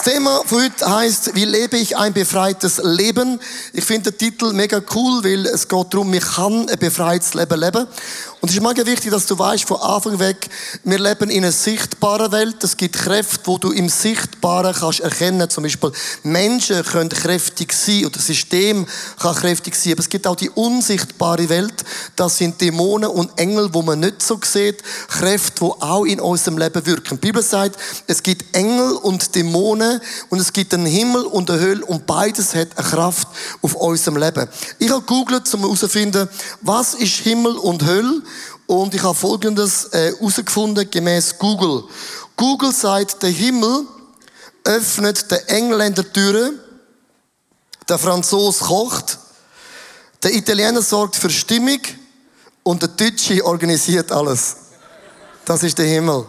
von heute heißt, wie lebe ich ein befreites Leben? Ich finde den Titel mega cool, weil es geht darum, ich kann ein befreites Leben leben. Und es ist mega wichtig, dass du weißt, von Anfang weg, wir leben in einer sichtbaren Welt. Es gibt Kräfte, wo du im Sichtbaren kannst erkennen. Zum Beispiel Menschen können kräftig sein oder das System kann kräftig sein. Aber es gibt auch die unsichtbare Welt. Das sind Dämonen und Engel, wo man nicht so sieht. Kräfte, die auch in unserem Leben wirken. Die Bibel sagt, es gibt Engel und Dämonen und es gibt einen Himmel und eine Hölle und beides hat eine Kraft auf unserem Leben. Ich habe googelt, um herauszufinden, was ist Himmel und Hölle und ich habe Folgendes herausgefunden, äh, gemäß Google. Google sagt, der Himmel öffnet der Engländer Türen, der Franzos kocht, der Italiener sorgt für Stimmung und der Deutsche organisiert alles. Das ist der Himmel.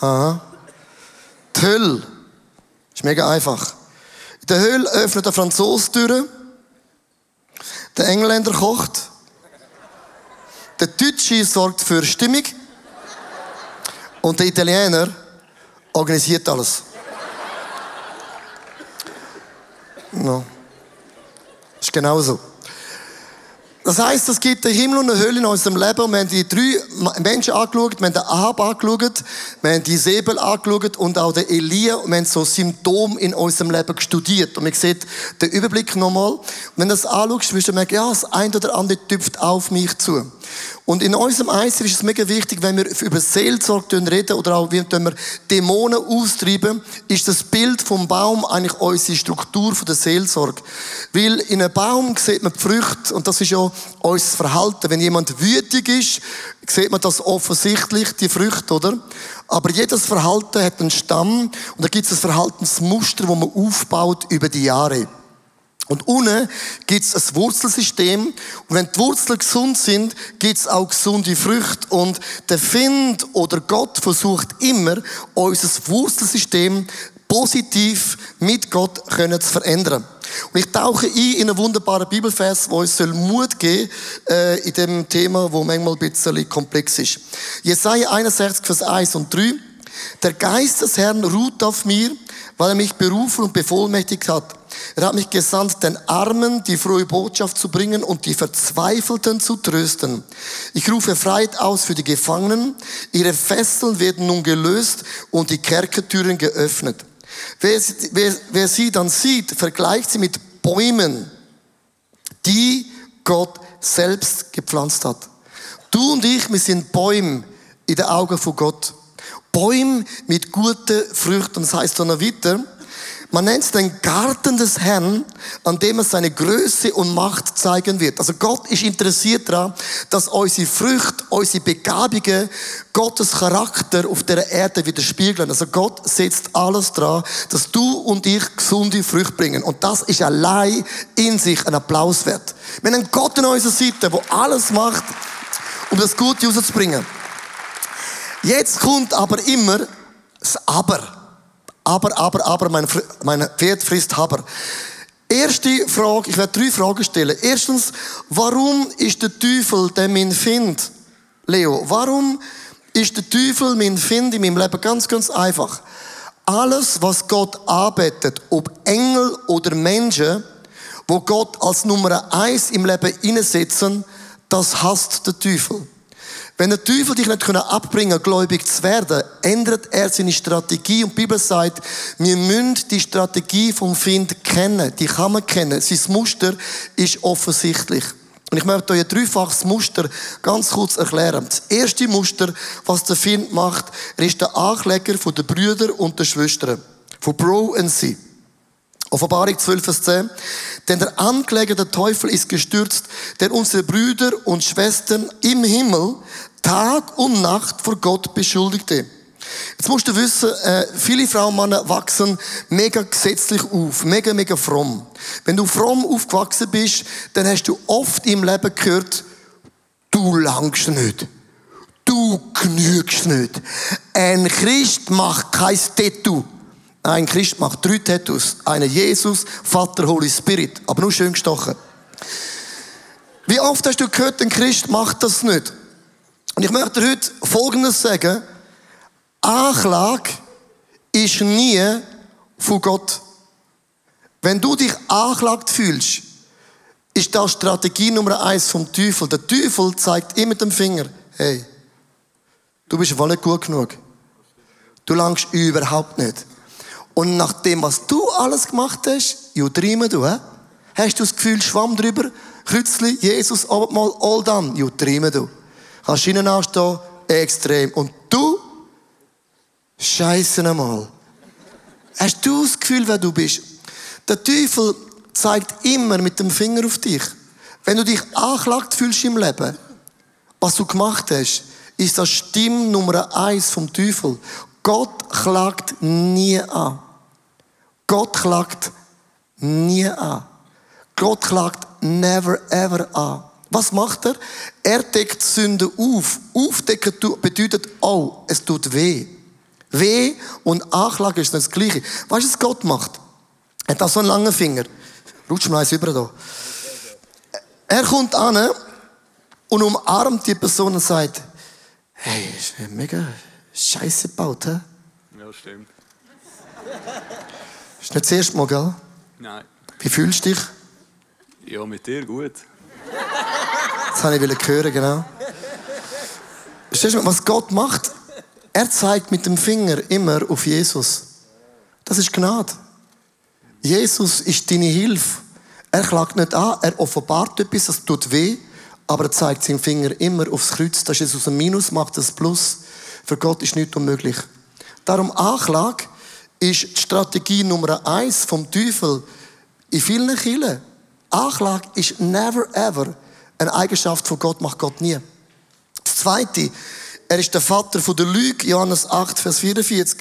Aha. Die Hölle. Ist mega einfach. In der Hölle öffnet der Franzos Türen, der Engländer kocht, der Deutsche sorgt für Stimmung und der Italiener organisiert alles. No. Ist genauso. Das heißt, es gibt den Himmel und eine Hölle in unserem Leben. Wir haben die drei Menschen angeschaut, wir haben den Ahab angeschaut, wir haben die Säbel angeschaut und auch den Elia. Wir haben so Symptome in unserem Leben studiert. Und man sieht den Überblick nochmal. Und wenn du das anschaust, wirst du merken, ja, das eine oder andere tüpft auf mich zu. Und in unserem Eiser ist es mega wichtig, wenn wir über Seelsorge reden oder auch wenn wir Dämonen austreiben, ist das Bild vom Baum eigentlich unsere Struktur der Seelsorge. Weil in einem Baum sieht man die Früchte und das ist ja unser Verhalten. Wenn jemand wütig ist, sieht man das offensichtlich, die Früchte, oder? Aber jedes Verhalten hat einen Stamm und da gibt es ein Verhaltensmuster, das man aufbaut über die Jahre. Und unten gibt es ein Wurzelsystem. Und wenn die Wurzeln gesund sind, gibt es auch gesunde Früchte. Und der Find oder Gott versucht immer, unser Wurzelsystem positiv mit Gott zu verändern. Und ich tauche ein in einen wunderbaren Bibelvers, wo uns Mut geben äh, in dem Thema, wo manchmal ein bisschen komplex ist. Jesaja 61, Vers 1 und 3. Der Geist des Herrn ruht auf mir, weil er mich berufen und bevollmächtigt hat er hat mich gesandt, den Armen die frohe Botschaft zu bringen und die Verzweifelten zu trösten. Ich rufe Freiheit aus für die Gefangenen. Ihre Fesseln werden nun gelöst und die Kerkertüren geöffnet. Wer, wer, wer sie dann sieht, vergleicht sie mit Bäumen, die Gott selbst gepflanzt hat. Du und ich, wir sind Bäume in den Augen von Gott. Bäume mit guten Früchten. Das heißt dann weiter, man nennt es den Garten des Herrn, an dem er seine Größe und Macht zeigen wird. Also Gott ist interessiert daran, dass unsere Früchte, unsere Begabungen, Gottes Charakter auf der Erde widerspiegeln. Also Gott setzt alles daran, dass du und ich gesunde Früchte bringen. Und das ist allein in sich ein Applaus wert. Wir haben einen Gott an unserer Seite, der alles macht, um das Gute rauszubringen. Jetzt kommt aber immer das Aber aber, aber, aber, mein, mein Pferd frisst aber. Erste Frage, ich werde drei Fragen stellen. Erstens, warum ist der Teufel der mein Find? Leo, warum ist der Teufel mein Find in meinem Leben? Ganz, ganz einfach. Alles, was Gott arbeitet, ob Engel oder Menschen, wo Gott als Nummer eins im Leben einsetzen, das hasst der Teufel. Wenn der Teufel dich nicht abbringen kann, gläubig zu werden, ändert er seine Strategie. Und die Bibel sagt, wir müssen die Strategie vom Find kennen. Die kann man kennen. Sein Muster ist offensichtlich. Und ich möchte euch ein dreifaches Muster ganz kurz erklären. Das erste Muster, was der Find macht, er ist der Ankläger von den Brüdern und den Schwestern. Von Bro und Sie. Offenbarung 12, Vers 10. Denn der Ankläger, der Teufel, ist gestürzt, der unsere Brüder und Schwestern im Himmel Tag und Nacht vor Gott beschuldigte. Jetzt musst du wissen, äh, viele Frauen und Männer wachsen mega gesetzlich auf, mega, mega fromm. Wenn du fromm aufgewachsen bist, dann hast du oft im Leben gehört, du langst nicht. Du genügst nicht. Ein Christ macht kein Tattoo. Ein Christ macht drei Tattoos. Eine Jesus, Vater, Holy Spirit. Aber nur schön gestochen. Wie oft hast du gehört, ein Christ macht das nicht? Und ich möchte heute Folgendes sagen. Anklage ist nie von Gott. Wenn du dich anklagt fühlst, ist das Strategie Nummer eins vom Teufel. Der Teufel zeigt immer mit dem Finger, hey, du bist voll nicht gut genug. Du langst überhaupt nicht. Und nach dem, was du alles gemacht hast, you dream du, he? hast du das Gefühl, Schwamm drüber, Kreuzli, Jesus, mal all done, you dream du. Kannst hinten anstehen, extrem. Und du, scheiße einmal. Hast du das Gefühl, wer du bist? Der Teufel zeigt immer mit dem Finger auf dich. Wenn du dich anklagt fühlst im Leben, was du gemacht hast, ist das Stimme Nummer eins vom Teufel. Gott klagt nie an. Gott klagt nie an. Gott klagt never ever an. Was macht er? Er deckt Sünde auf. Aufdecken bedeutet, oh, es tut weh. Weh und Anklage ist das Gleiche. Weißt du, was Gott macht? Er hat auch so einen langen Finger. Rutsch mal eins über da. Er kommt an und umarmt die Person und sagt, hey, ist mega scheiße gebaut, hä? Ja, stimmt. Ist nicht das erste Mal, gell? Nein. Wie fühlst du dich? Ja, mit dir gut. Das habe ich hören, genau. Verstehst du, was Gott macht? Er zeigt mit dem Finger immer auf Jesus. Das ist Gnade. Jesus ist deine Hilfe. Er klagt nicht an, er offenbart etwas, das tut weh, aber er zeigt seinen Finger immer aufs Kreuz. Das ist aus einem Minus macht das Plus. Für Gott ist nichts unmöglich. Darum Anklage ist die Strategie Nummer eins vom Teufel in vielen Kirchen. Anklage ist never ever eine Eigenschaft von Gott, macht Gott nie. Das Zweite, er ist der Vater von der Lüge, Johannes 8, Vers 44.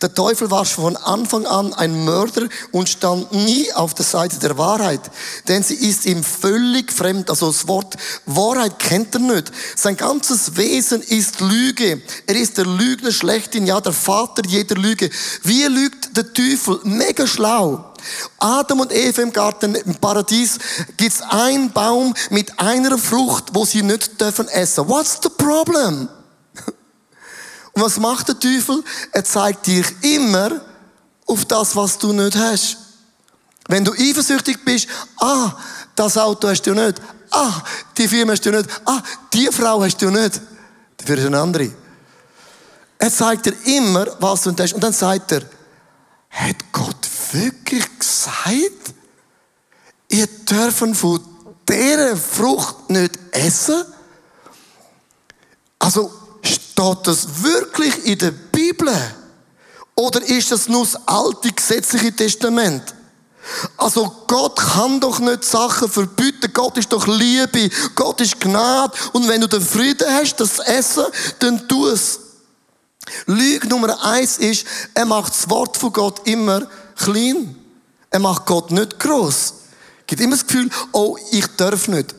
Der Teufel war schon von Anfang an ein Mörder und stand nie auf der Seite der Wahrheit. Denn sie ist ihm völlig fremd. Also das Wort Wahrheit kennt er nicht. Sein ganzes Wesen ist Lüge. Er ist der Lügner schlechthin, ja, der Vater jeder Lüge. Wie lügt der Teufel? Mega schlau. Adam und Eva im Garten, im Paradies, gibt's einen Baum mit einer Frucht, wo sie nicht dürfen essen. What's the problem? Und was macht der Teufel? Er zeigt dich immer auf das, was du nicht hast. Wenn du eifersüchtig bist, ah, das Auto hast du nicht. Ah, die Firma hast du nicht. Ah, die Frau hast du nicht. Dafür ist eine andere. Er zeigt dir immer, was du nicht hast. Und dann sagt er, hat Gott wirklich gesagt, ihr dürfen von dieser Frucht nicht essen? Also, Steht das wirklich in der Bibel? Oder ist das nur das alte gesetzliche Testament? Also Gott kann doch nicht Sachen verbieten. Gott ist doch Liebe. Gott ist Gnade. Und wenn du den Frieden hast, das Essen, dann tu es. Lüge Nummer eins ist, er macht das Wort von Gott immer klein. Er macht Gott nicht groß. Gibt immer das Gefühl, oh, ich darf nicht.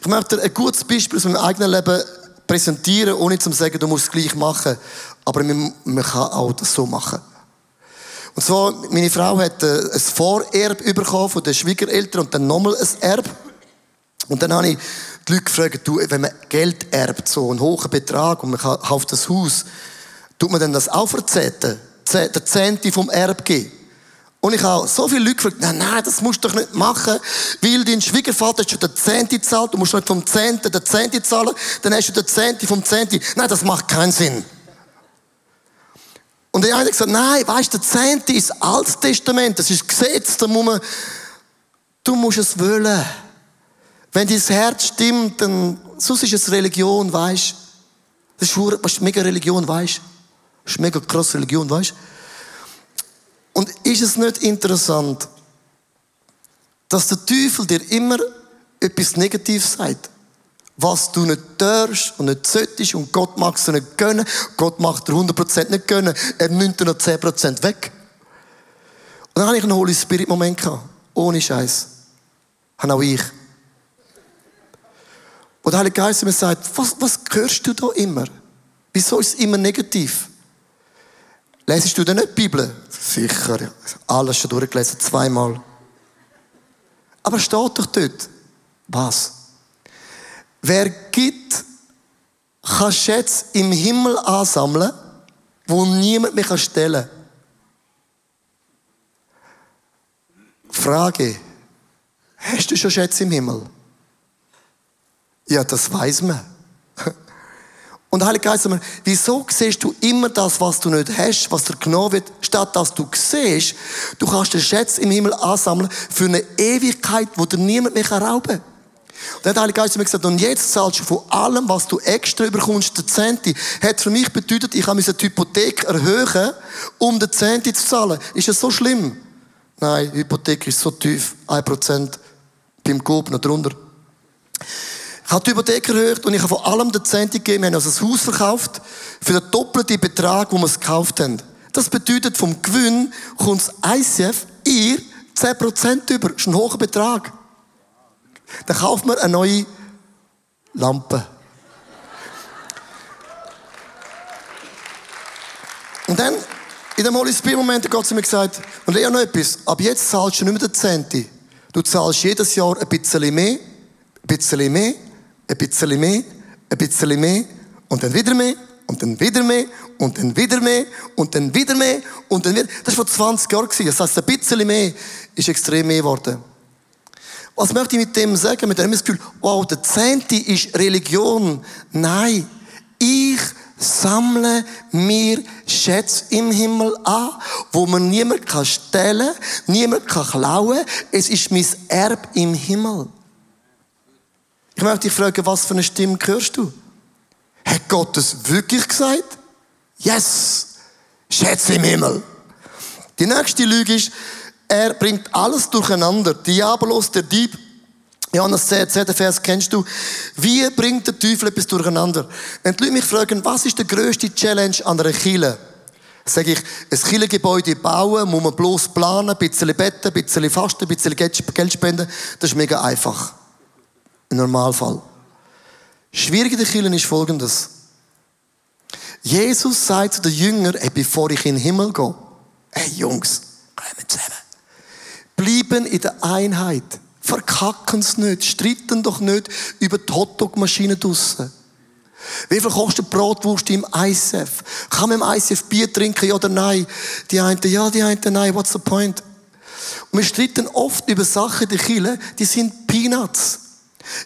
Ich möchte ein gutes Beispiel aus meinem eigenen Leben präsentieren, ohne zu sagen, du musst es gleich machen. Aber man, man kann auch das so machen. Und zwar, meine Frau hat äh, ein Vorerb bekommen von den Schwiegereltern und dann nochmal ein Erb. Und dann habe ich die Leute gefragt, du, wenn man Geld erbt, so einen hohen Betrag und man kauft das Haus, tut man dann das auch verzehnten? Der Zehnte vom Erb geben? Und ich habe so viele Leute gefragt, nein, nein, das musst du doch nicht machen, weil dein Schwiegervater hat schon den Zehnte zahlt, du musst nicht vom Zehnten den Zehnte zahlen, dann hast du den Zehnte vom Zehnte. Nein, das macht keinen Sinn. Und der eine hat gesagt, nein, weißt du, der Zehnte ist Altes Testament, das ist Gesetz, da muss man, du musst es wollen. Wenn dein Herz stimmt, dann, sonst ist es Religion, weißt du. Das ist mega Religion, weißt du. Das ist mega krass Religion, weißt du. Und ist es nicht interessant, dass der Teufel dir immer etwas Negatives sagt? Was du nicht darfst und nicht solltest und Gott mag es dir nicht gönnen, Gott macht dir 100% nicht gönnen, er nimmt dir noch 10% weg. Und dann habe ich einen Holy Spirit Moment gehabt. Ohne Scheiß. Habe auch ich. Und der Heilige Geist mir sagt, was, was hörst du da immer? Wieso ist es immer negativ? Lesest du denn nicht die Bibel? Sicher, alles schon durchgelesen, zweimal. Aber steht doch dort, was? Wer gibt, kann Schätze im Himmel ansammeln, wo niemand mehr stellen kann. Frage. Hast du schon Schätze im Himmel? Ja, das weiß man. Und Heilige Geist sagt mir, wieso siehst du immer das, was du nicht hast, was dir genommen wird, statt dass du siehst, du kannst den Schätze im Himmel ansammeln für eine Ewigkeit, wo dir niemand mehr rauben kann. Und dann hat der Heilige Geist gesagt, und jetzt zahlst du von allem, was du extra überkommst, den Zehnte. Hat für mich bedeutet, ich habe die Hypothek erhöhen, um den Zehnte zu zahlen. Ist das so schlimm? Nein, die Hypothek ist so tief, ein Prozent beim Coop noch drunter. Ich habe die Hypothek erhöht und ich habe von allem den Zehnte gegeben. Wir haben also das Haus verkauft für den doppelten Betrag, wo wir es gekauft haben. Das bedeutet, vom Gewinn kommt das ICF ihr 10% über. Das ist ein hoher Betrag. Dann kauft man eine neue Lampe. Und dann, in dem Holy Spirit Moment, hat zu mir gesagt, und Lea noch etwas, ab jetzt zahlst du nicht mehr den Zehnte. Du zahlst jedes Jahr ein bisschen mehr, ein bisschen mehr, ein bisschen mehr, ein bisschen mehr und dann wieder mehr und dann wieder mehr und dann wieder mehr und dann wieder mehr und dann wieder. Das war vor 20 Jahren. Das heißt, ein bisschen mehr ist extrem mehr geworden. Was möchte ich mit dem sagen? Mit dem Gefühl, wow, der Zehnte ist Religion. Nein, ich sammle mir Schätze im Himmel an, wo man niemand kann stellen, niemand kann klauen. Es ist mein Erb im Himmel. Ich möchte dich fragen, was für eine Stimme hörst du? Hat Gott es wirklich gesagt? Yes! Schätze im Himmel. Die nächste Lüge ist, er bringt alles durcheinander. Diabolos, der Dieb. Johannes 10, 10. Vers kennst du. Wie bringt der Teufel etwas durcheinander? Wenn die Leute mich fragen, was ist der grösste Challenge an einer Kille? Sage ich, ein Kirchengebäude bauen, muss man bloß planen, ein bisschen betten, ein bisschen fasten, ein bisschen Geld spenden. Das ist mega einfach. Im Normalfall. Schwierig in der Kirche ist folgendes. Jesus sagt zu den Jüngern, hey, bevor ich in den Himmel gehe, hey Jungs, kommen zusammen. Bleiben in der Einheit. Verkacken es nicht. Streiten doch nicht über die Hotdog-Maschine draussen. Wie viel kostet Brotwurst im ICF? Kann man im ICF Bier trinken, ja oder nein? Die einen, ja, die einen, nein. What's the point? Und wir streiten oft über Sachen der Kille, die sind Peanuts.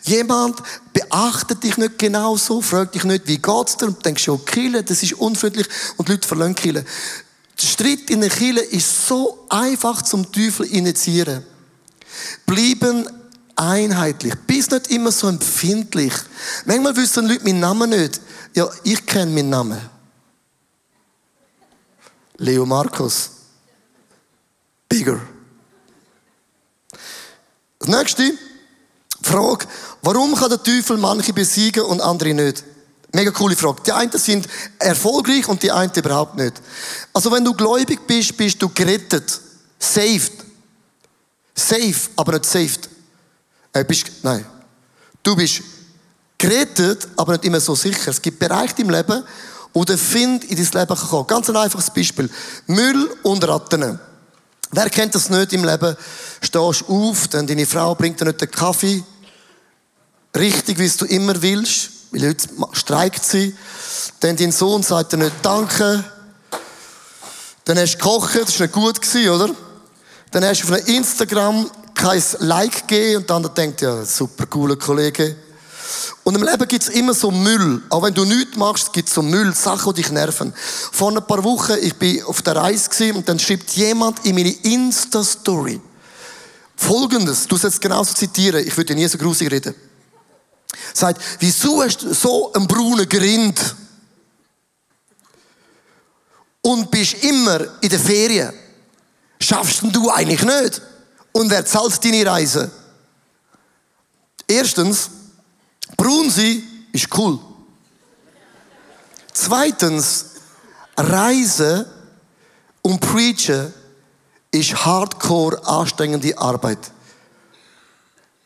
Jemand beachtet dich nicht genau so, fragt dich nicht, wie geht's dir, und denkst, oh, Kille, das ist unfreundlich, und die Leute verlangen Kille. Der Streit in der Kille ist so einfach zum Teufel initiieren. Bleiben einheitlich. Bist nicht immer so empfindlich. Manchmal wissen Leute meinen Namen nicht. Ja, ich kenne meinen Namen. Leo Markus. Bigger. Das nächste. Frage. Warum kann der Teufel manche besiegen und andere nicht? Mega coole Frage. Die einen sind erfolgreich und die einen überhaupt nicht. Also wenn du gläubig bist, bist du gerettet. Saved. Safe, aber nicht saved. Äh, bist, nein. Du bist gerettet, aber nicht immer so sicher. Es gibt Bereiche im Leben, wo der Find in dein Leben kann kommen. Ganz ein einfaches Beispiel. Müll und Ratten. Wer kennt das nicht im Leben? Stehst auf, dann deine Frau bringt dir nicht den Kaffee. Richtig, wie du immer willst. Weil heute streikt sie. Dann dein Sohn sagt dir nicht Danke. Dann hast du gekocht, das war nicht gut, oder? Dann hast du auf Instagram kein Like gegeben und dann denkt, ja, super cooler Kollege. Und im Leben gibt es immer so Müll. Auch wenn du nichts machst, gibt es so Müll, Sachen, die dich nerven. Vor ein paar Wochen, ich bin auf der Reise und dann schreibt jemand in meine Insta-Story Folgendes, du sollst es genauso zitieren, ich würde nie so grusig reden. Sagt, wieso hast du so einen braunen Grind? Und bist immer in der Ferien. Schaffst du eigentlich nicht? Und wer zahlt deine Reise? Erstens, braun sein ist cool. Zweitens, Reisen und Preachen ist hardcore anstrengende Arbeit.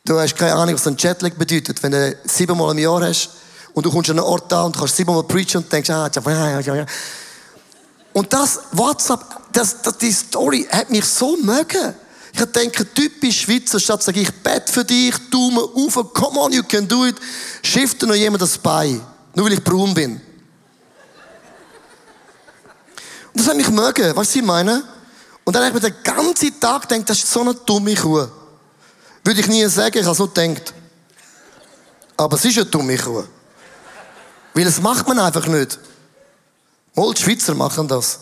Du hast keine Ahnung, was ein Jetlag bedeutet. Wenn du siebenmal im Jahr hast und du kommst an einen Ort an und kannst siebenmal preachen und denkst, ah, ja, ja, ja. Und das WhatsApp, das, das, die Story hat mich so mögen. Ich denke, typisch Schweizer, statt sage ich, bett für dich, Daumen auf, come on, you can do it, schifft noch jemand das Bein. Nur weil ich braun bin. Und das hat mich mögen, weißt du, was ich meine? Und dann habe ich mir den ganzen Tag gedacht, das ist so eine dumme Kuh. Würde ich nie sagen, ich habe es nur gedacht. Aber es ist eine dumme Kuh. Weil das macht man einfach nicht. Mal die Schweizer machen das.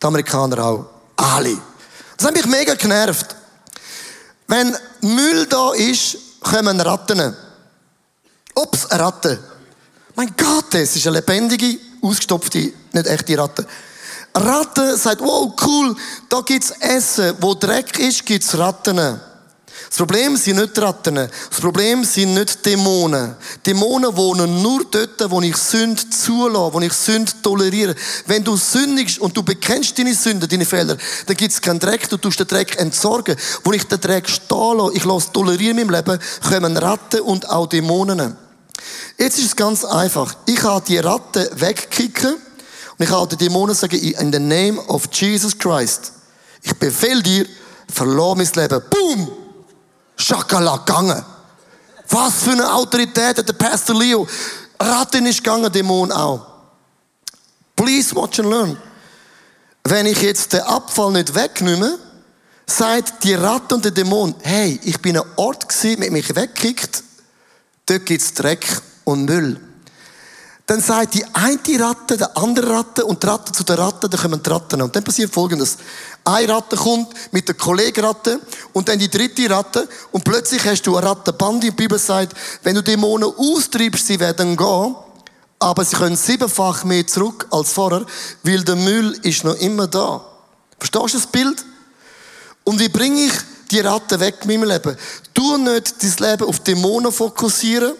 Die Amerikaner auch. Alle. Das hat mich mega genervt. Wenn Müll da ist, kommen Ratten. Ups, eine Ratte. Mein Gott, es ist eine lebendige, ausgestopfte, nicht echte Ratte. Eine Ratte sagt, wow, cool, da gibt's Essen. Wo Dreck ist, gibt's Ratten. Das Problem sind nicht Ratten. Das Problem sind nicht Dämonen. Dämonen wohnen nur dort, wo ich Sünde zulasse, wo ich Sünde toleriere. Wenn du sündigst und du bekennst deine Sünden, deine Fehler, dann gibt es keinen Dreck, du tust den Dreck entsorgen. Wo ich den Dreck stehen lasse, ich lasse tolerieren in meinem Leben, kommen Ratten und auch Dämonen. Jetzt ist es ganz einfach. Ich kann die Ratten wegkicken und ich kann den Dämonen sagen, in the name of Jesus Christ. Ich befehle dir, verlor mein Leben. Boom! Schakala gegangen. Was für eine Autorität hat der Pastor Leo. Ratten ist gegangen, Dämon auch. Please watch and learn. Wenn ich jetzt den Abfall nicht wegnehme, sagt die Ratte und der Dämon, hey, ich bin ein Ort gewesen, mit mich weggekickt, dort gibt's Dreck und Müll. Dann sagt die eine Ratte, der andere Ratte und die Ratte zu der Ratte, dann kommen die Ratten. Und dann passiert Folgendes. Eine Ratte kommt mit der Kollegenratte und dann die dritte Ratte und plötzlich hast du eine Rattenbande. Die Bibel sagt, wenn du Dämonen austreibst, sie werden gehen, aber sie können siebenfach mehr zurück als vorher, weil der Müll ist noch immer da. Verstehst du das Bild? Und wie bringe ich die Ratte weg in meinem Leben? Tu nicht dein Leben auf Dämonen fokussieren,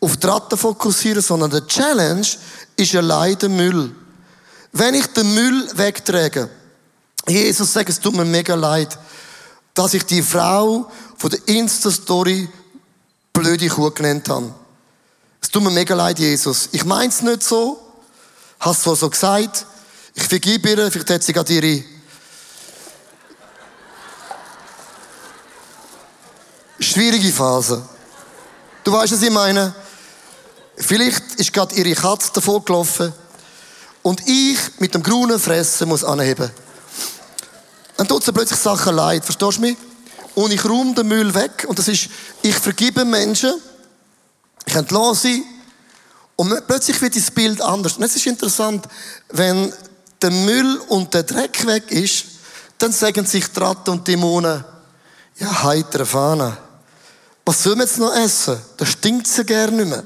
auf die Ratten fokussieren, sondern der Challenge ist allein der Müll. Wenn ich den Müll wegtrage, Jesus sagt, es tut mir mega leid, dass ich die Frau von der Insta-Story blöde Kuh genannt habe. Es tut mir mega leid, Jesus. Ich mein's nicht so. Hast zwar so gesagt. Ich vergib ihr, vielleicht hat sie gerade ihre schwierige Phase. Du weißt, was ich meine? Vielleicht ist gerade ihre Katze davor gelaufen und ich mit dem grünen Fressen muss anheben. Dann tut sie plötzlich Sachen leid, verstehst du mich? Und ich räume den Müll weg und das ist, ich vergebe Menschen, ich entlasse sie und plötzlich wird das Bild anders. Und es ist interessant, wenn der Müll und der Dreck weg ist, dann sagen sich die Ratten und Dämonen, ja, heitere Fahne. Was sollen wir jetzt noch essen? Da stinkt sie gerne nicht mehr.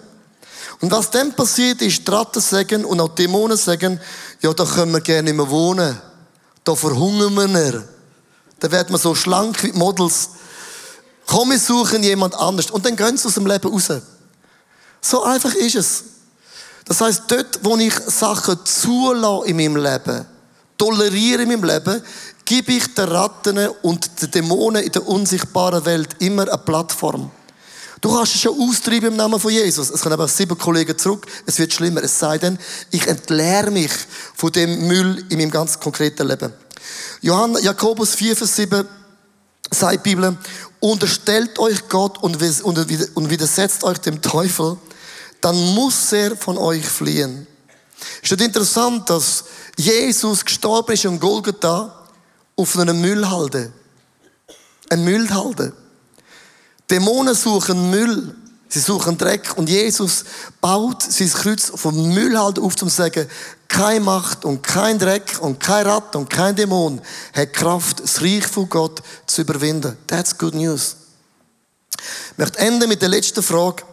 Und was dann passiert ist, die Ratten sagen und auch die Dämonen sagen, ja, da können wir gerne nicht mehr wohnen. Da verhungern wir. Da wird man so schlank wie Models. Komm, wir suchen jemand anders. Und dann gehen sie aus dem Leben raus. So einfach ist es. Das heißt, dort, wo ich Sachen zulasse in meinem Leben, toleriere in meinem Leben, gebe ich den Ratten und den Dämonen in der unsichtbaren Welt immer eine Plattform. Du kannst es schon austreiben im Namen von Jesus. Es kommen aber sieben Kollegen zurück. Es wird schlimmer. Es sei denn, ich entleere mich von dem Müll in meinem ganz konkreten Leben. Johann, Jakobus 4, Vers 7 sagt die Bibel, unterstellt euch Gott und widersetzt euch dem Teufel, dann muss er von euch fliehen. Ist das interessant, dass Jesus gestorben ist am Golgatha auf einer Müllhalde? Ein Müllhalde. Dämonen suchen Müll. Sie suchen Dreck. Und Jesus baut sein Kreuz vom Müll halt auf, zum zu sagen, keine Macht und kein Dreck und kein Rat und kein Dämon hat Kraft, das Reich von Gott zu überwinden. That's good news. Ich möchte enden mit der letzten Frage.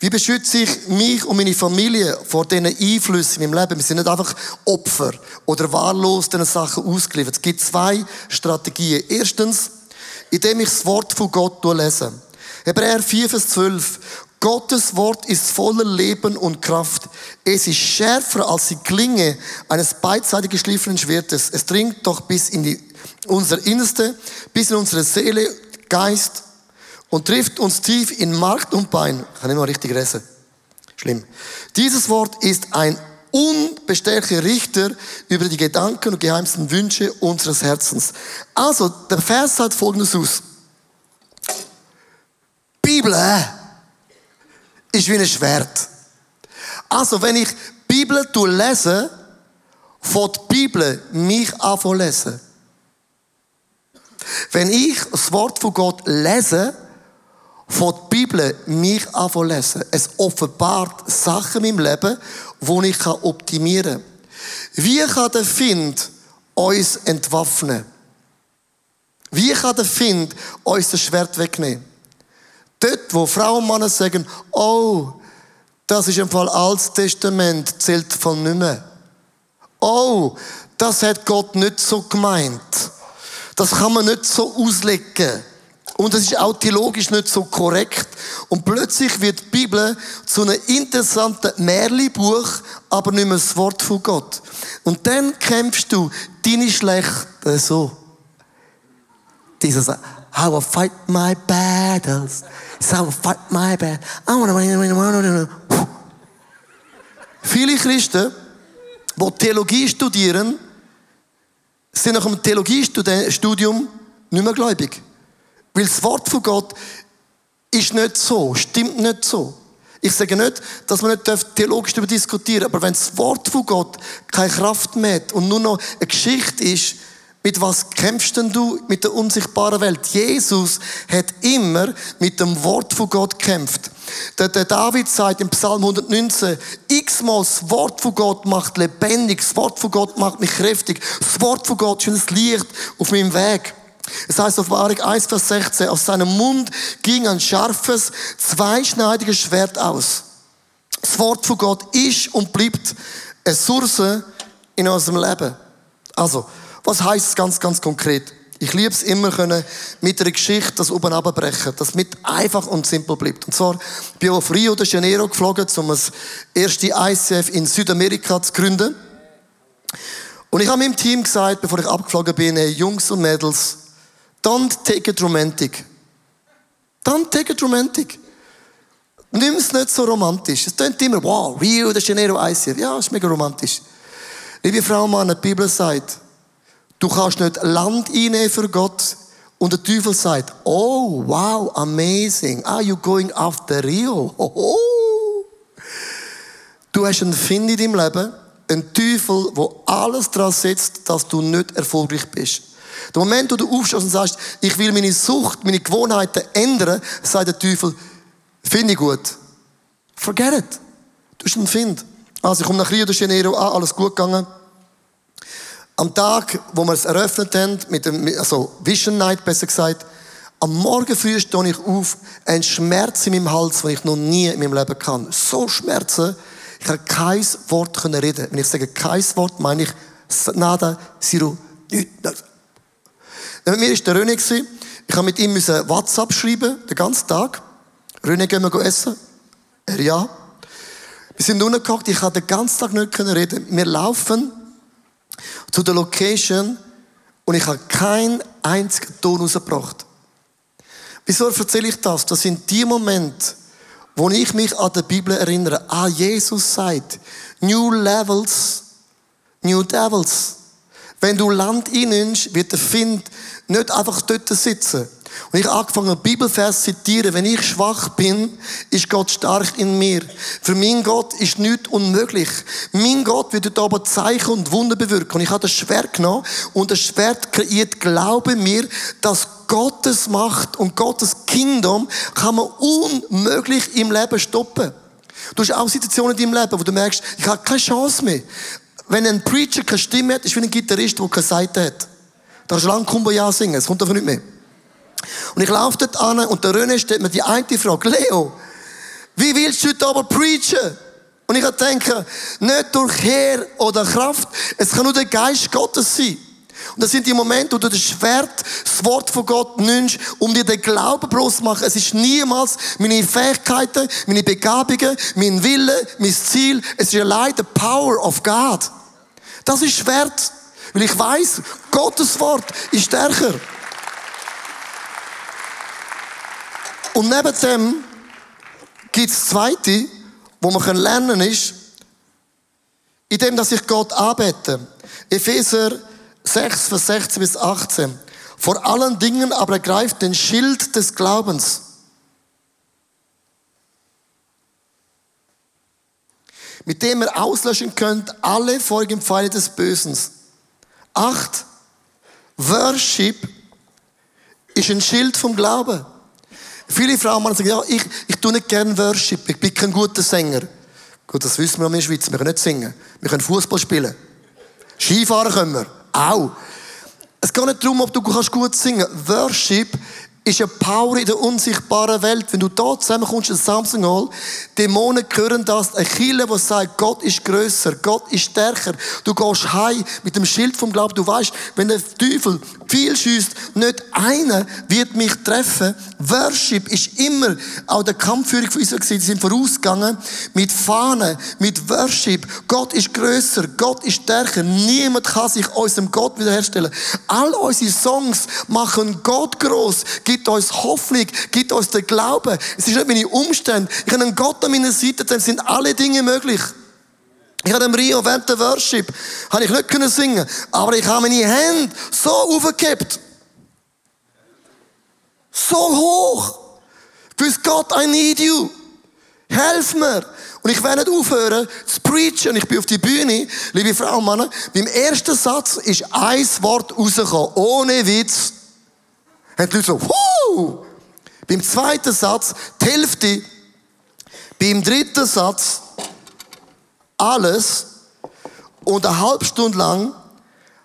Wie beschütze ich mich und meine Familie vor diesen Einflüssen in meinem Leben? Wir sind nicht einfach Opfer oder wahllos diesen Sachen ausgeliefert. Es gibt zwei Strategien. Erstens, indem ich das Wort von Gott lese. Hebräer 4, Vers 12. Gottes Wort ist voller Leben und Kraft. Es ist schärfer als die Klinge eines beidseitig geschliffenen Schwertes. Es dringt doch bis in unser Innerste, bis in unsere Seele, Geist und trifft uns tief in Markt und Bein. Ich kann mal richtig lesen. Schlimm. Dieses Wort ist ein unbestechlicher Richter über die Gedanken und geheimsten Wünsche unseres Herzens. Also, der Vers sagt folgendes aus. Bibel ist wie ein Schwert. Also, wenn ich Bibel lese, fängt die Bibel mich an zu lesen. Wenn ich das Wort von Gott lese, von der Bibel mich anfangen lesen. Es offenbart Sachen in meinem Leben, die ich optimieren kann. Wie kann der Find uns entwaffnen? Wie kann der Find uns das Schwert wegnehmen? Dort, wo Frauen und Männer sagen, oh, das ist im Fall Altes Testament, zählt von nicht mehr. Oh, das hat Gott nicht so gemeint. Das kann man nicht so auslegen. Und es ist auch theologisch nicht so korrekt. Und plötzlich wird die Bibel zu einem interessanten Märchenbuch, aber nicht mehr das Wort von Gott. Und dann kämpfst du deine Schlechte so. Dieses, how I fight my battles. I fight my battles. Viele Christen, die Theologie studieren, sind nach dem Theologiestudium nicht mehr gläubig. Weil das Wort von Gott ist nicht so, stimmt nicht so. Ich sage nicht, dass man nicht theologisch darüber diskutieren aber wenn das Wort von Gott keine Kraft mehr hat und nur noch eine Geschichte ist, mit was kämpfst denn du mit der unsichtbaren Welt? Jesus hat immer mit dem Wort von Gott gekämpft. Der, der David sagt im Psalm 119, x-mal das Wort von Gott macht lebendig, das Wort von Gott macht mich kräftig, das Wort von Gott ist ein Licht auf meinem Weg. Es heißt auf Wahrung 1, Vers 16, aus seinem Mund ging ein scharfes, zweischneidiges Schwert aus. Das Wort von Gott ist und bleibt eine Source in unserem Leben. Also, was heißt es ganz, ganz konkret? Ich liebe es immer können, mit einer Geschichte das oben abbrechen, dass mit einfach und simpel bleibt. Und zwar bin ich auf Rio de Janeiro geflogen, um das erste ICF in Südamerika zu gründen. Und ich habe meinem Team gesagt, bevor ich abgeflogen bin, hey, Jungs und Mädels, Don't take it romantic. Don't take it romantic. Nimm es nicht so romantisch. Es klingt immer, wow, Rio de Janeiro ICF. Ja, ist mega romantisch. Liebe Frau, Mann, die Bibel sagt, du kannst nicht Land einnehmen für Gott. Und der Teufel sagt, oh, wow, amazing. Are you going after Rio? Oh, Du hast einen Find in deinem Leben, einen Teufel, der alles daran setzt, dass du nicht erfolgreich bist. Der Moment, wo du aufstehst und sagst, ich will meine Sucht, meine Gewohnheiten ändern, sagt der Teufel, finde ich gut. Forget it. Du bist ein Find. Also ich komme nach Rio de Janeiro an, alles gut gegangen. Am Tag, wo wir es eröffnet haben, mit dem, also Vision Night besser gesagt, am Morgen früh stehe ich auf, ein Schmerz in meinem Hals, den ich noch nie in meinem Leben kann. So Schmerzen, ich kann kein Wort reden. Wenn ich sage kein Wort, meine ich nada, zero, nichts. Mit mir war der René. Ich habe mit ihm WhatsApp schreiben, den ganzen Tag. René, gehen wir essen? Er ja. Wir sind unten gehockt, ich konnte den ganzen Tag nicht reden. Wir laufen zu der Location und ich habe keinen einzigen Ton rausgebracht. Wieso erzähle ich das? Das sind die Momente, wo ich mich an der Bibel erinnere. Ah, Jesus sagt, New Levels, New Devils. Wenn du Land einnimmst, wird der Find nicht einfach dort sitzen. Und ich habe angefangen, Bibelvers zu zitieren. Wenn ich schwach bin, ist Gott stark in mir. Für mein Gott ist nichts unmöglich. Mein Gott wird oben Zeichen und Wunder bewirken. Und ich habe das Schwert genommen und das Schwert kreiert Glaube mir, dass Gottes Macht und Gottes Kingdom kann man unmöglich im Leben stoppen. Du hast auch Situationen in deinem Leben, wo du merkst, ich habe keine Chance mehr. Wenn ein Preacher keine Stimme hat, ist wie ein Gitarrist, der keine Seite hat. Da kannst du lange Kumbaya singen, es kommt einfach nicht mehr. Und ich laufe dort an und der René stellt mir die eine Frage, Leo, wie willst du heute aber preachen? Und ich denke, nicht durch Heer oder Kraft, es kann nur der Geist Gottes sein. Und das sind die Momente, wo du das Schwert, das Wort von Gott nimmst, um dir den Glauben bloß zu machen. Es ist niemals meine Fähigkeiten, meine Begabungen, mein Wille, mein Ziel. Es ist allein the power of God. Das ist Schwert. Weil ich weiß, Gottes Wort ist stärker. Und neben dem gibt es Zweite, wo man lernen kann, ist, indem dass ich Gott anbete. Epheser 6, Vers 16 bis 18. Vor allen Dingen aber ergreift den Schild des Glaubens. Mit dem ihr auslöschen könnt alle folgenden Pfeile des Bösen. Acht, Worship ist ein Schild vom Glauben. Viele Frauen sagen, ja, ich, ich tue nicht gerne Worship, ich bin kein guter Sänger. Gut, das wissen wir in der Schweiz, wir können nicht singen. Wir können Fußball spielen. Skifahren können wir. Auch. Es geht nicht darum, ob du gut singen kannst. Worship ist eine Power in der unsichtbaren Welt. Wenn du da zusammenkommst in Samsung Hall, Dämonen hören das, ein Killer, der sagt, Gott ist grösser, Gott ist stärker. Du gehst heim mit dem Schild vom Glauben. Du weißt, wenn der Teufel viel schießt, nicht einer wird mich treffen. Worship ist immer, auch der Kampfführung von Israel die sind vorausgegangen, mit Fahnen, mit Worship. Gott ist grösser, Gott ist stärker. Niemand kann sich unserem Gott wiederherstellen. All unsere Songs machen Gott groß, uns Hoffnung, gibt uns den Glauben. Es ist nicht meine Umstände. Ich habe einen Gott an meiner Seite, dann sind alle Dinge möglich. Ich habe im Rio während der Worship, habe ich nicht können singen, aber ich habe meine Hände so aufgehabt. So hoch. Bis Gott, I need you. Helf mir. Und ich werde nicht aufhören zu preachen. Und ich bin auf die Bühne, liebe Frauen und Männer. Beim ersten Satz ist ein Wort rausgekommen. Ohne Witz. Haben die Leute so, Wuh! Beim zweiten Satz, die Hälfte. Beim dritten Satz, alles. Und eine halbe Stunde lang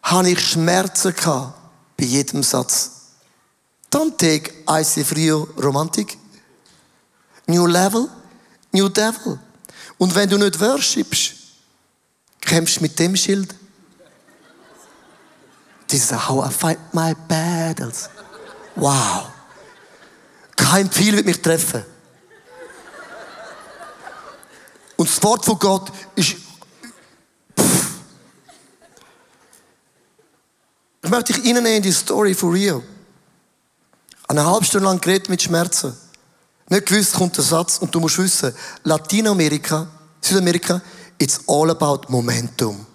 hatte ich Schmerzen gehabt bei jedem Satz. Dann take Icy Frio Romantik. New Level, New Devil. Und wenn du nicht worshipst, kämpfst mit dem Schild. This is how I fight my battles. Wow. Kein Pfeil wird mich treffen. Und das Wort von Gott ist. Pff. Ich möchte dich in die Story von Rio. Eine halbe Stunde lang geredet mit Schmerzen. Nicht gewusst, kommt der Satz. Und du musst wissen, Lateinamerika, Südamerika, it's all about Momentum.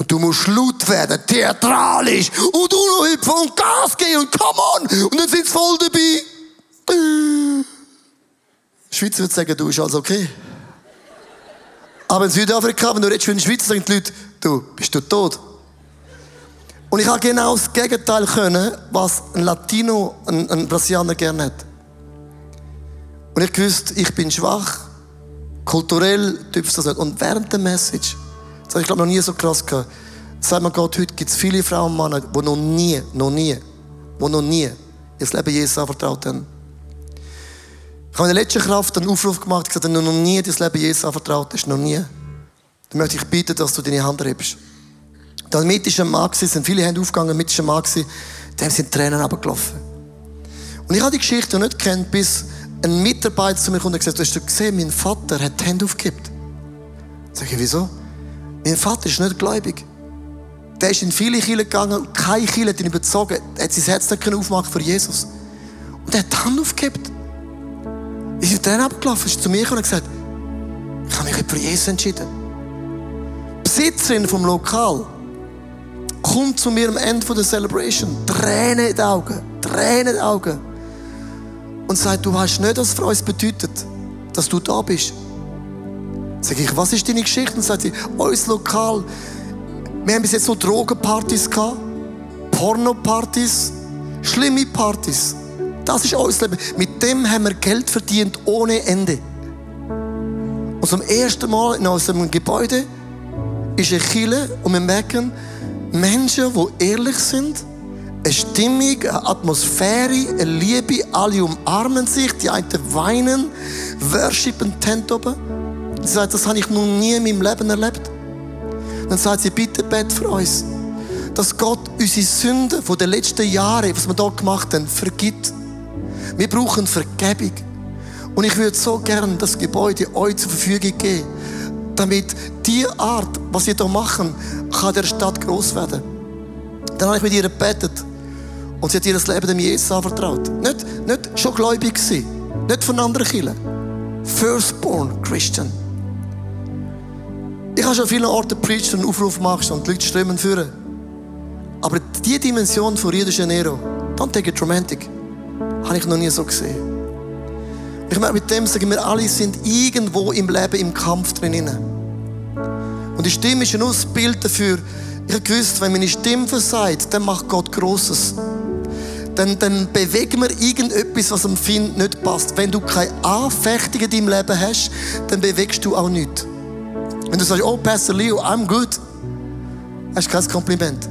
Und du musst laut werden, theatralisch. Und du noch hüpfen und Gas geben und come on. Und dann sind sie voll dabei. Die Schweizer würde sagen, du, ist alles okay. Aber in Südafrika, wenn du redest für den Schweizer, sagen die Leute, du, bist du tot? Und ich habe genau das Gegenteil können, was ein Latino, ein, ein Brasilianer gerne hat. Und ich wusste, ich bin schwach. Kulturell typisch das nicht. Und während der Message, das habe ich glaube noch nie so krass gehabt, sagt man Gott, heute gibt es viele Frauen und Männer, die noch nie, noch nie, die noch nie ihr Leben Jesus anvertraut haben. Ich habe in der letzten Kraft einen Aufruf gemacht, gesagt, wenn du noch nie dein Leben Jesus anvertraut hast, noch nie, dann möchte ich bitten, dass du deine Hand hebst. Dann mit ist ein Mann sind viele Hände aufgegangen, mit ist ein Mann dem sind Tränen abgelaufen. Und ich habe die Geschichte noch nicht kennt, bis ein Mitarbeiter zu mir kommt und gesagt, du hast gesehen, mein Vater hat die Hände aufgegeben. Sag ich, wieso? Mein Vater ist nicht gläubig. Der ist in viele Kirchen gegangen und keine Kirche hat ihn überzogen. Er hat sein Herz nicht aufmachen für Jesus. Und er hat die Hand aufgegeben. Ich bin dann abgelaufen, ist zu mir gekommen und gesagt, ich habe mich für Jesus entschieden. Die Besitzerin vom Lokal kommt zu mir am Ende der Celebration, Tränen in den Augen, Tränen in den Augen und sagt, du weißt nicht, was für uns bedeutet, dass du da bist. Sag ich, was ist deine Geschichte? Und sagt sie, unser Lokal, wir haben bis jetzt so Drogenpartys gehabt, Pornopartys, schlimme Partys. Das ist unser Leben. Mit dem haben wir Geld verdient ohne Ende. Und zum ersten Mal in unserem Gebäude ist eine Kille und wir merken, Menschen, die ehrlich sind, eine Stimmung, eine Atmosphäre, eine Liebe, alle umarmen sich, die einen weinen, worshipen Tent oben. Sie sagt, das habe ich noch nie in meinem Leben erlebt. Dann sagt sie, bitte bet für uns, dass Gott unsere Sünden von den letzten Jahren, was wir hier gemacht haben, vergibt. Wir brauchen Vergebung. Und ich würde so gerne das Gebäude euch zur Verfügung geben, damit die Art, was ihr hier machen, kann der Stadt groß werden. Dann habe ich mit ihr gebetet. Und sie hat ihr das Leben dem Jesus anvertraut. Nicht, nicht schon gläubig gewesen. Nicht von anderen Kirchen. Firstborn Christian. Ich habe schon an vielen Orten preached und einen Aufruf gemacht und die Leute strömen führen. Aber die Dimension von Rio de Janeiro, don't take it romantic, habe ich noch nie so gesehen. Ich möchte mit dem sagen, wir alle sind irgendwo im Leben im Kampf drin. Und die Stimme ist ein Ausbild dafür. Ich habe gewusst, wenn meine Stimme versagt, dann macht Gott Großes dann, dann bewegen wir irgendetwas, was am Feind nicht passt. Wenn du keine Anfechtung in deinem Leben hast, dann bewegst du auch nichts. Wenn du sagst, oh, Pastor Leo, I'm good, hast du kein Kompliment.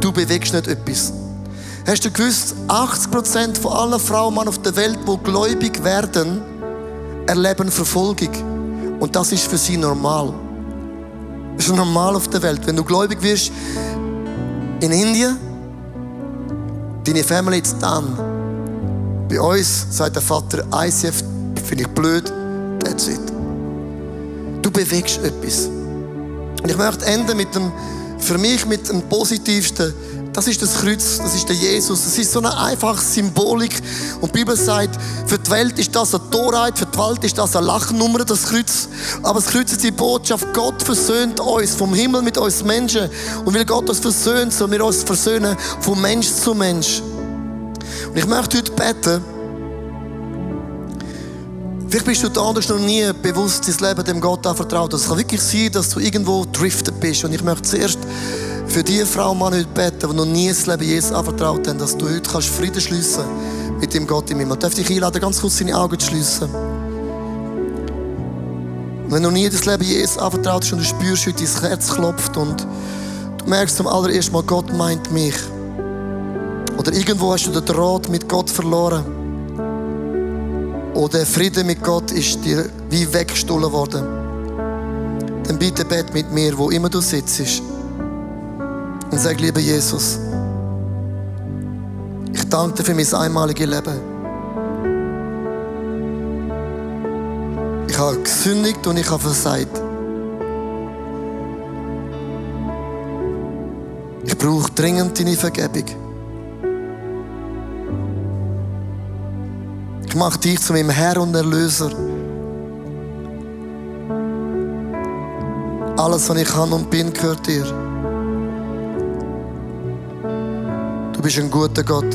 Du bewegst nicht etwas. Hast du gewusst, 80% von allen Frauen und auf der Welt, die gläubig werden, erleben Verfolgung. Und das ist für sie normal. Das ist normal auf der Welt. Wenn du gläubig wirst in Indien, deine Family jetzt dann. Bei uns sagt der Vater, ICF finde ich blöd, that's it. Du bewegst etwas. Und ich möchte enden mit dem, für mich mit dem positivsten das ist das Kreuz, das ist der Jesus. Das ist so eine einfache Symbolik. Und die Bibel sagt, für die Welt ist das eine Torheit, für die Welt ist das eine Lachnummer, das Kreuz. Aber das Kreuz ist die Botschaft, Gott versöhnt uns vom Himmel mit uns Menschen. Und weil Gott uns versöhnt, sollen wir uns versöhnen von Mensch zu Mensch. Und ich möchte heute beten, Vielleicht bist du da und hast noch nie bewusst dein Leben dem Gott anvertraut. Es kann wirklich sein, dass du irgendwo driftet bist. Und ich möchte zuerst für die Frau Mann heute beten, die noch nie das Leben Jesus anvertraut haben, dass du heute kannst Frieden schliessen mit dem Gott im Himmel. Darf dich einladen, ganz kurz deine Augen zu schliessen. Und wenn du noch nie das Leben Jesus anvertraut hast und du spürst, wie dein Herz klopft und du merkst zum allerersten Mal, Gott meint mich. Oder irgendwo hast du den Draht mit Gott verloren. Oder der Friede mit Gott ist dir wie weggestohlen worden. Dann bitte bet mit mir, wo immer du sitzt. Und sag, lieber Jesus, ich danke dir für mein einmaliges Leben. Ich habe gesündigt und ich habe versagt. Ich brauche dringend deine Vergebung. Ich mache dich zu meinem Herr und Erlöser. Alles, was ich kann und bin, gehört dir. Du bist ein guter Gott.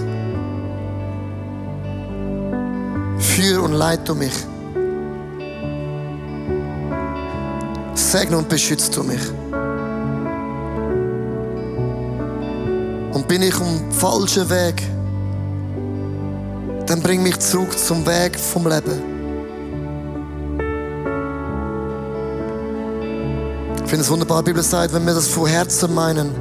Führ und leite mich. Segne und beschützt du mich. Und bin ich den falschen Weg, dann bring mich zurück zum Weg vom Leben. Ich finde es wunderbar, die Bibel sagt, wenn wir das von Herzen meinen,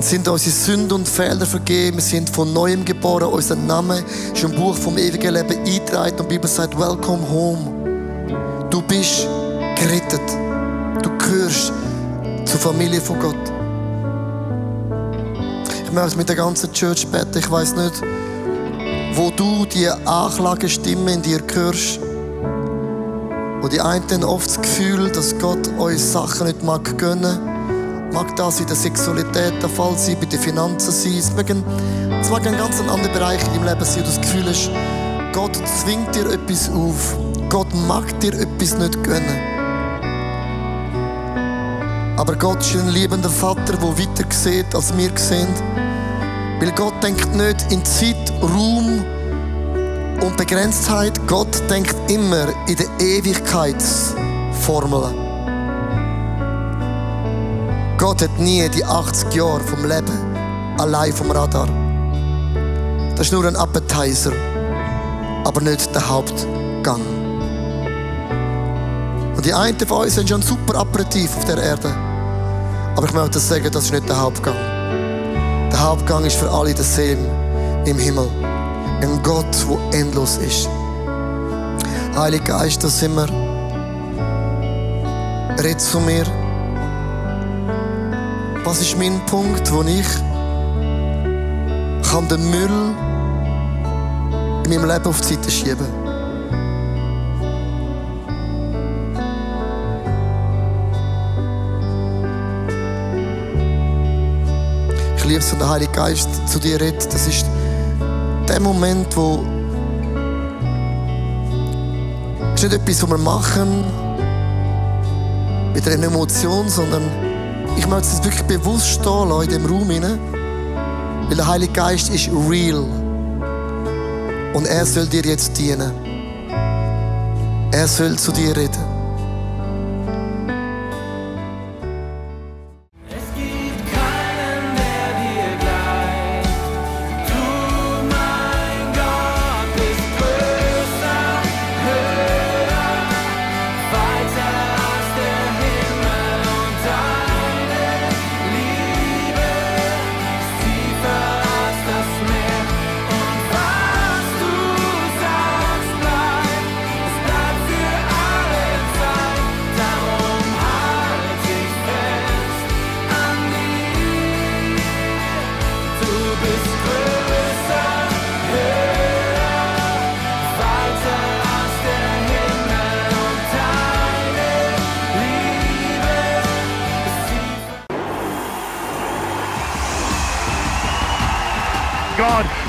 sind unsere Sünden und Fehler vergeben, wir sind von Neuem geboren, unser Name ist im Buch vom ewigen Leben eingetragen und die Bibel sagt, welcome home. Du bist gerettet. Du gehörst zur Familie von Gott. Ich möchte mit der ganzen Church beten. Ich weiß nicht, wo du die Anklagestimme in dir hörst. Wo die einen oft das Gefühl, dass Gott uns Sachen nicht mag gönnen Mag das in der Sexualität der Fall sein, bei den Finanzen sein. Es mag ein, es mag ein ganz anderer Bereich in deinem Leben sein, wo du das Gefühl hast, Gott zwingt dir etwas auf. Gott mag dir etwas nicht gönnen. Aber Gott ist ein liebender Vater, der weiter sieht, als wir sehen. Weil Gott denkt nicht in Zeit, Raum und Begrenztheit. Gott denkt immer in der Ewigkeitsformel. Gott hat nie die 80 Jahre vom Leben allein vom Radar. Das ist nur ein Appetizer, aber nicht der Hauptgang. Und die einen von uns haben schon ein super Aperitif auf der Erde. Aber ich möchte sagen, das ist nicht der Hauptgang. Hauptgang ist für alle derselbe im Himmel. Ein Gott, der endlos ist. Heiliger Geist, das sind wir. Red zu mir. Was ist mein Punkt, wo ich kann den Müll in meinem Leben auf die Seite schieben Ich liebe es, wenn der Heilige Geist zu dir redet. Das ist der Moment, wo es nicht etwas, was wir machen mit einer Emotion, sondern ich möchte es wirklich bewusst stehen lassen in diesem Raum hinein. Weil der Heilige Geist ist real. Und er soll dir jetzt dienen. Er soll zu dir reden.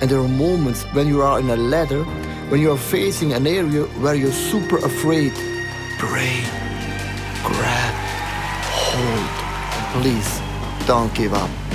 And there are moments when you are in a ladder, when you are facing an area where you're super afraid. Pray, grab, hold. Please don't give up.